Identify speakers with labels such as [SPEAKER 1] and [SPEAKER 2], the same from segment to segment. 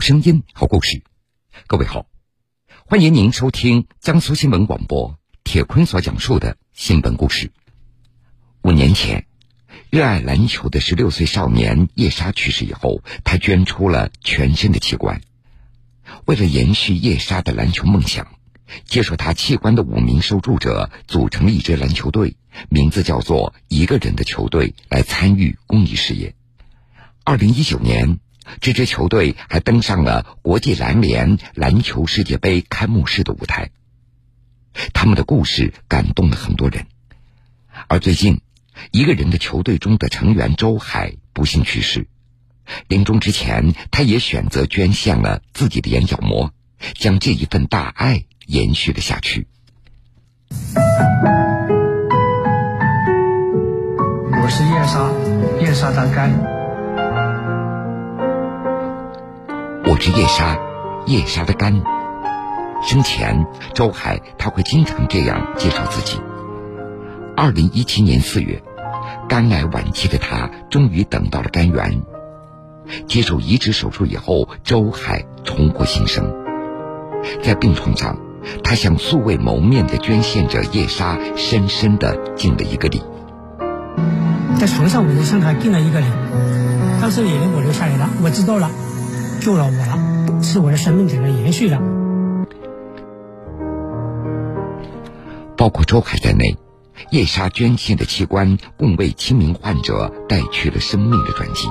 [SPEAKER 1] 声音，好故事。各位好，欢迎您收听江苏新闻广播铁坤所讲述的新闻故事。五年前，热爱篮球的十六岁少年叶莎去世以后，他捐出了全身的器官。为了延续叶莎的篮球梦想，接受他器官的五名受助者组成了一支篮球队，名字叫做“一个人的球队”，来参与公益事业。二零一九年，这支球队还登上了国际篮联篮球世界杯开幕式的舞台。他们的故事感动了很多人。而最近，一个人的球队中的成员周海不幸去世，临终之前，他也选择捐献了自己的眼角膜，将这一份大爱延续了下去。
[SPEAKER 2] 我是燕莎，燕莎的肝。
[SPEAKER 1] 我是叶莎，叶莎的肝。生前，周海他会经常这样介绍自己。二零一七年四月，肝癌晚期的他终于等到了肝源。接受移植手术以后，周海重获新生。在病床上，他向素未谋面的捐献者叶莎深深的敬了一个礼。
[SPEAKER 3] 在床上，我就向他敬了一个礼。当时眼泪我流下来了，我知道了。救了我了，是我的生命整个延续了。
[SPEAKER 1] 包括周海在内，叶莎捐献的器官共为七名患者带去了生命的转机。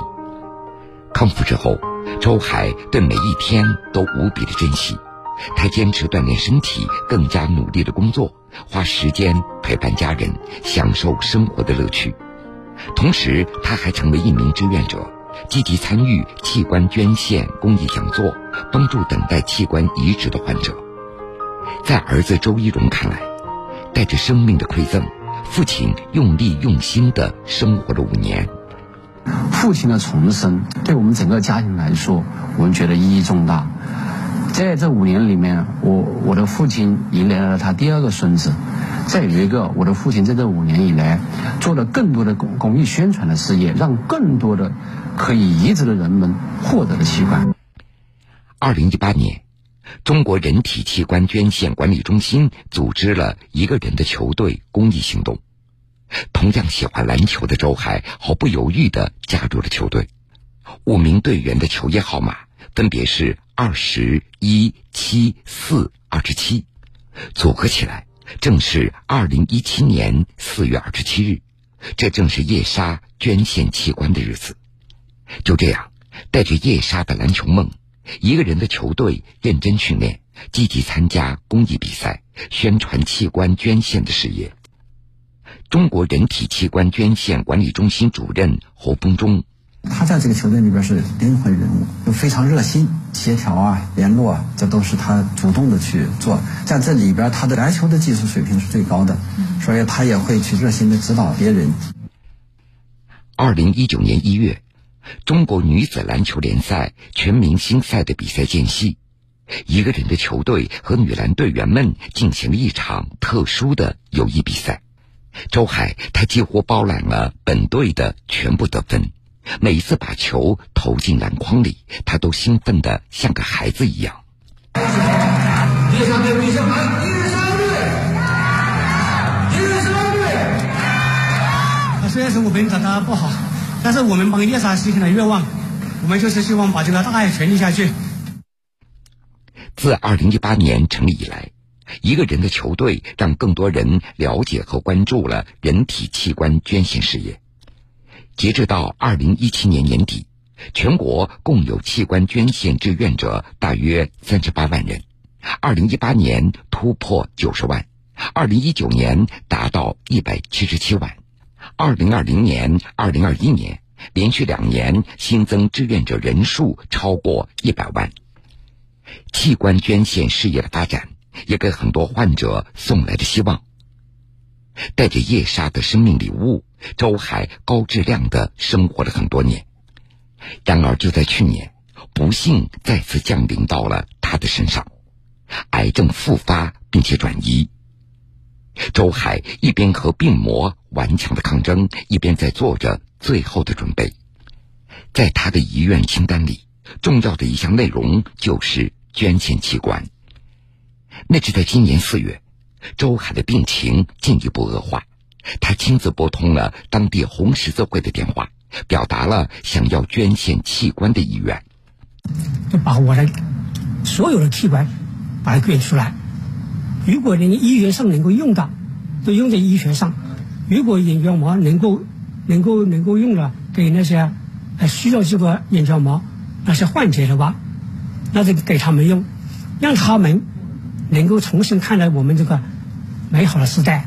[SPEAKER 1] 康复之后，周海对每一天都无比的珍惜，他坚持锻炼身体，更加努力的工作，花时间陪伴家人，享受生活的乐趣。同时，他还成为一名志愿者。积极参与器官捐献公益讲座，帮助等待器官移植的患者。在儿子周一荣看来，带着生命的馈赠，父亲用力用心的生活了五年。
[SPEAKER 4] 父亲的重生对我们整个家庭来说，我们觉得意义重大。在这五年里面，我我的父亲迎来了他第二个孙子。再有一个，我的父亲在这五年以来做了更多的公公益宣传的事业，让更多的可以移植的人们获得了器官。
[SPEAKER 1] 二零一八年，中国人体器官捐献管理中心组织了一个人的球队公益行动。同样喜欢篮球的周海毫不犹豫的加入了球队。五名队员的球衣号码分别是二十一、七、四、二十七，组合起来。正是二零一七年四月二十七日，这正是叶莎捐献器官的日子。就这样，带着叶莎的篮球梦，一个人的球队认真训练，积极参加公益比赛，宣传器官捐献的事业。中国人体器官捐献管理中心主任侯峰忠。
[SPEAKER 5] 他在这个球队里边是灵魂人物，又非常热心、协调啊、联络啊，这都是他主动的去做。在这里边，他的篮球的技术水平是最高的，所以他也会去热心的指导别人。
[SPEAKER 1] 二零一九年一月，中国女子篮球联赛全明星赛的比赛间隙，一个人的球队和女篮队员们进行了一场特殊的友谊比赛。周海他几乎包揽了本队的全部得分。每一次把球投进篮筐里，他都兴奋的像个孩子一样。
[SPEAKER 6] 叶莎队，叶莎队，叶莎队，叶莎
[SPEAKER 3] 队。虽然说我们打的不好，但是我们帮叶莎实现了愿望，我们就是希望把这个大爱传递下去。
[SPEAKER 1] 自二零一八年成立以来，一个人的球队让更多人了解和关注了人体器官捐献事业。截至到二零一七年年底，全国共有器官捐献志愿者大约三十八万人。二零一八年突破九十万，二零一九年达到一百七十七万，二零二零年、二零二一年连续两年新增志愿者人数超过一百万。器官捐献事业的发展，也给很多患者送来了希望。带着叶莎的生命礼物。周海高质量的生活了很多年，然而就在去年，不幸再次降临到了他的身上，癌症复发并且转移。周海一边和病魔顽强的抗争，一边在做着最后的准备。在他的遗愿清单里，重要的一项内容就是捐献器官。那是在今年四月，周海的病情进一步恶化，他亲自拨通了当地红十字会的电话，表达了想要捐献器官的意愿。
[SPEAKER 3] 就把我的所有的器官把它捐出来。如果你医学上能够用到，都用在医学上；如果眼角膜能够能够能够用了，给那些还需要这个眼角膜那些患者的话，那就给他们用，让他们能够重新看待我们这个美好的时代。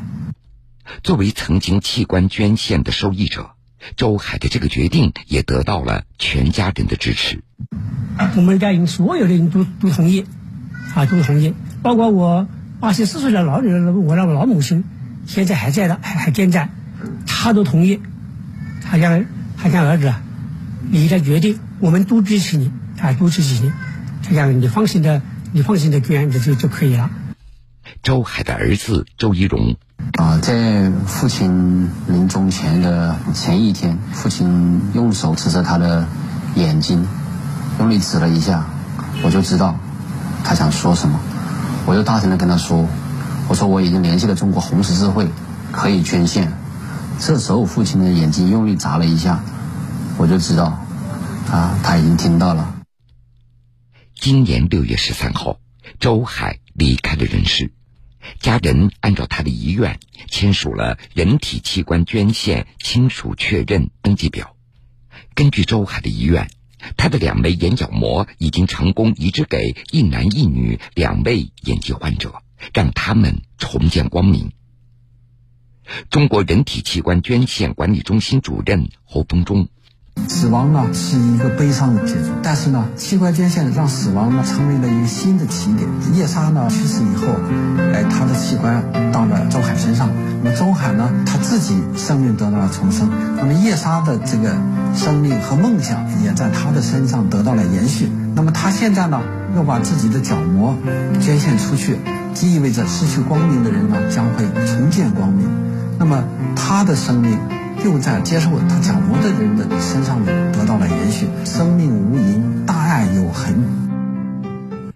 [SPEAKER 1] 作为曾经器官捐献的受益者，周海的这个决定也得到了全家人的支持。
[SPEAKER 3] 我们家人所有的人都都同意，啊，都同意，包括我八十四岁的老女儿，我那个老母亲，现在还在的，还还健在，她都同意，她讲，她讲儿子，你的决定，我们都支持你，啊，都支持你，她讲你放心的，你放心的捐就就就可以了。
[SPEAKER 1] 周海的儿子周一荣，
[SPEAKER 4] 啊，在父亲临终前的前一天，父亲用手指着他的眼睛。用力指了一下，我就知道他想说什么。我就大声的跟他说：“我说我已经联系了中国红十字会，可以捐献。”这时候父亲的眼睛用力眨了一下，我就知道啊，他已经听到了。
[SPEAKER 1] 今年六月十三号，周海离开了人世，家人按照他的遗愿签署了人体器官捐献亲属确认登记表。根据周海的遗愿。他的两枚眼角膜已经成功移植给一男一女两位眼疾患者，让他们重见光明。中国人体器官捐献管理中心主任侯峰忠。
[SPEAKER 5] 死亡呢是一个悲伤的结局，但是呢，器官捐献让死亡呢成为了一个新的起点。叶莎呢去世以后，哎，他的器官到了周海身上，那么周海呢他自己生命得到了重生，那么叶莎的这个生命和梦想也在他的身上得到了延续。那么他现在呢又把自己的角膜捐献出去，即意味着失去光明的人呢将会重见光明。那么他的生命。又在接受他角膜的人的身上得到了延续。生命无垠，大爱有痕。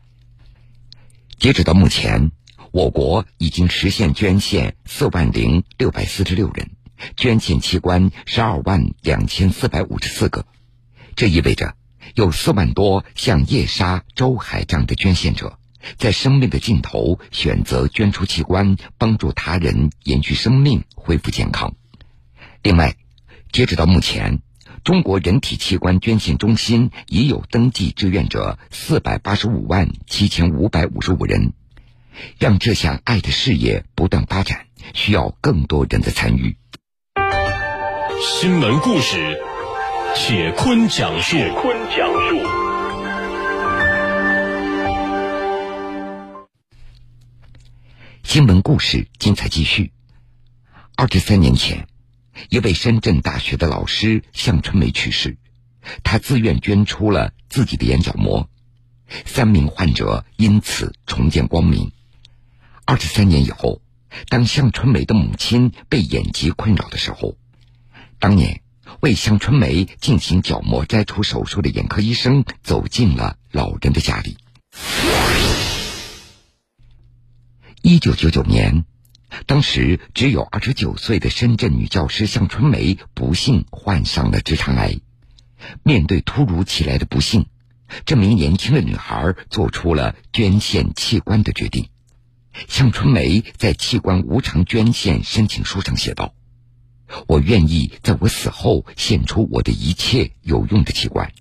[SPEAKER 1] 截止到目前，我国已经实现捐献四万零六百四十六人，捐献器官十二万两千四百五十四个。这意味着，有四万多像叶莎、周海这样的捐献者，在生命的尽头选择捐出器官，帮助他人延续生命，恢复健康。另外，截止到目前，中国人体器官捐献中心已有登记志愿者四百八十五万七千五百五十五人。让这项爱的事业不断发展，需要更多人的参与。
[SPEAKER 7] 新闻故事，铁坤讲述。铁坤讲述。
[SPEAKER 1] 新闻故事精彩继续。二十三年前。一位深圳大学的老师向春梅去世，他自愿捐出了自己的眼角膜，三名患者因此重见光明。二十三年以后，当向春梅的母亲被眼疾困扰的时候，当年为向春梅进行角膜摘除手术的眼科医生走进了老人的家里。一九九九年。当时只有二十九岁的深圳女教师向春梅不幸患上了直肠癌。面对突如其来的不幸，这名年轻的女孩做出了捐献器官的决定。向春梅在器官无偿捐献申请书上写道：“我愿意在我死后献出我的一切有用的器官。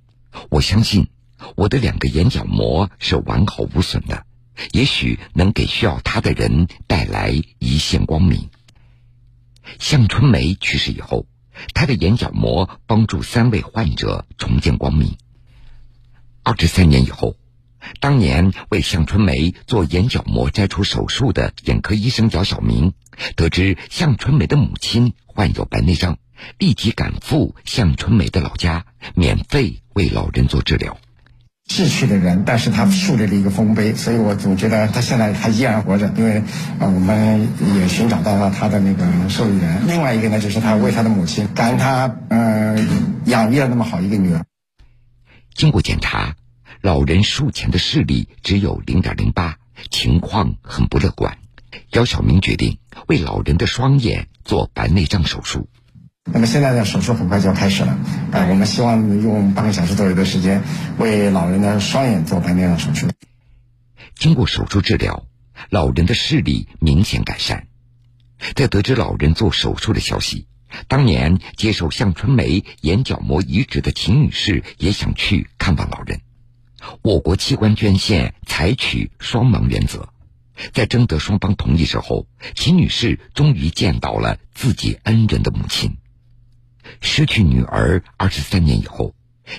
[SPEAKER 1] 我相信我的两个眼角膜是完好无损的。”也许能给需要他的人带来一线光明。向春梅去世以后，她的眼角膜帮助三位患者重见光明。二十三年以后，当年为向春梅做眼角膜摘除手术的眼科医生姚晓明，得知向春梅的母亲患有白内障，立即赶赴向春梅的老家，免费为老人做治疗。
[SPEAKER 8] 逝去的人，但是他树立了一个丰碑，所以我总觉得他现在还依然活着，因为啊，我们也寻找到了他的那个受益人。另外一个呢，就是他为他的母亲，感恩他呃养育了那么好一个女儿。
[SPEAKER 1] 经过检查，老人术前的视力只有零点零八，情况很不乐观。姚晓明决定为老人的双眼做白内障手术。
[SPEAKER 8] 那么现在的手术很快就要开始了，呃，我们希望用半个小时左右的时间为老人的双眼做白内障手术。
[SPEAKER 1] 经过手术治疗，老人的视力明显改善。在得知老人做手术的消息，当年接受向春梅眼角膜移植的秦女士也想去看望老人。我国器官捐献采取双盲原则，在征得双方同意之后，秦女士终于见到了自己恩人的母亲。失去女儿二十三年以后，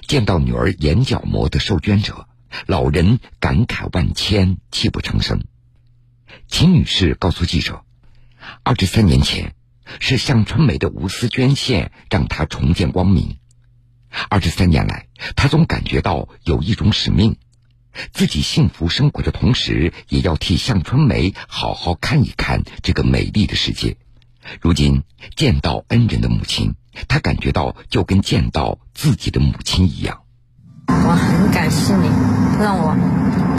[SPEAKER 1] 见到女儿眼角膜的受捐者，老人感慨万千，泣不成声。秦女士告诉记者：“二十三年前，是向春梅的无私捐献让她重见光明。二十三年来，她总感觉到有一种使命，自己幸福生活的同时，也要替向春梅好好看一看这个美丽的世界。如今见到恩人的母亲。”他感觉到就跟见到自己的母亲一样。
[SPEAKER 9] 我很感谢你，让我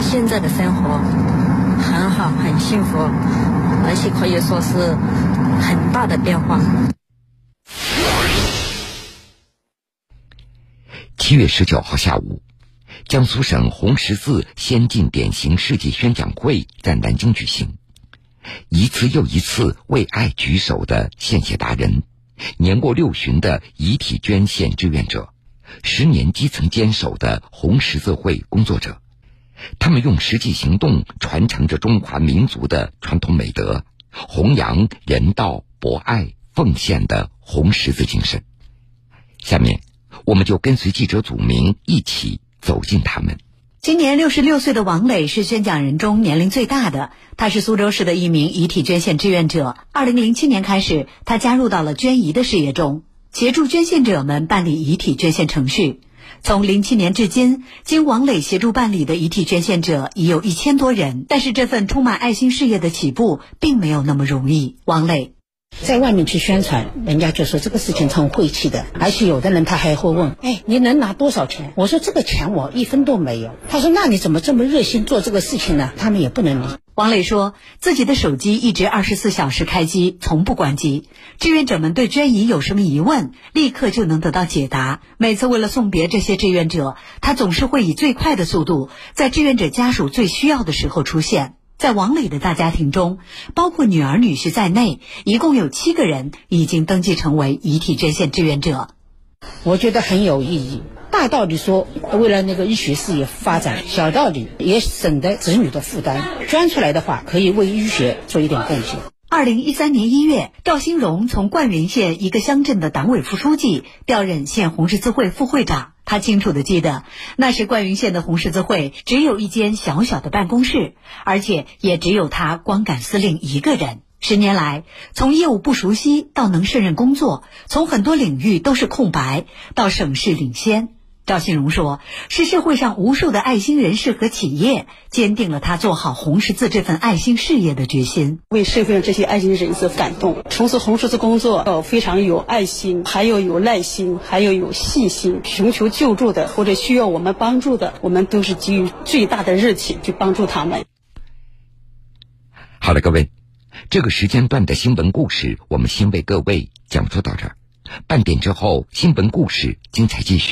[SPEAKER 9] 现在的生活很好，很幸福，而且可以说是很大的变化。
[SPEAKER 1] 七月十九号下午，江苏省红十字先进典型事迹宣讲会在南京举行，一次又一次为爱举手的献血达人。年过六旬的遗体捐献志愿者，十年基层坚守的红十字会工作者，他们用实际行动传承着中华民族的传统美德，弘扬人道、博爱、奉献的红十字精神。下面，我们就跟随记者祖明一起走进他们。
[SPEAKER 10] 今年六十六岁的王磊是宣讲人中年龄最大的。他是苏州市的一名遗体捐献志愿者。二零零七年开始，他加入到了捐遗的事业中，协助捐献者们办理遗体捐献程序。从零七年至今，经王磊协助办理的遗体捐献者已有一千多人。但是，这份充满爱心事业的起步并没有那么容易。王磊。
[SPEAKER 11] 在外面去宣传，人家就说这个事情很晦气的，而且有的人他还会问：“哎，你能拿多少钱？”我说：“这个钱我一分都没有。”他说：“那你怎么这么热心做这个事情呢？”他们也不能理。
[SPEAKER 10] 王磊说自己的手机一直二十四小时开机，从不关机。志愿者们对捐遗有什么疑问，立刻就能得到解答。每次为了送别这些志愿者，他总是会以最快的速度，在志愿者家属最需要的时候出现。在王磊的大家庭中，包括女儿、女婿在内，一共有七个人已经登记成为遗体捐献志愿者。
[SPEAKER 11] 我觉得很有意义。大道理说，为了那个医学事业发展；小道理也省得子女的负担。捐出来的话，可以为医学做一点贡献。
[SPEAKER 10] 二零一三年一月，赵兴荣从灌云县一个乡镇的党委副书记调任县红十字会副会长。他清楚的记得，那时灌云县的红十字会只有一间小小的办公室，而且也只有他光杆司令一个人。十年来，从业务不熟悉到能胜任工作，从很多领域都是空白到省市领先。赵新荣说：“是社会上无数的爱心人士和企业，坚定了他做好红十字这份爱心事业的决心。
[SPEAKER 12] 为社会上这些爱心人士感动，从事红十字工作要非常有爱心，还要有耐心，还要有细心。寻求救助的或者需要我们帮助的，我们都是给予最大的热情去帮助他们。”
[SPEAKER 1] 好了，各位，这个时间段的新闻故事，我们先为各位讲述到这儿。半点之后，新闻故事精彩继续。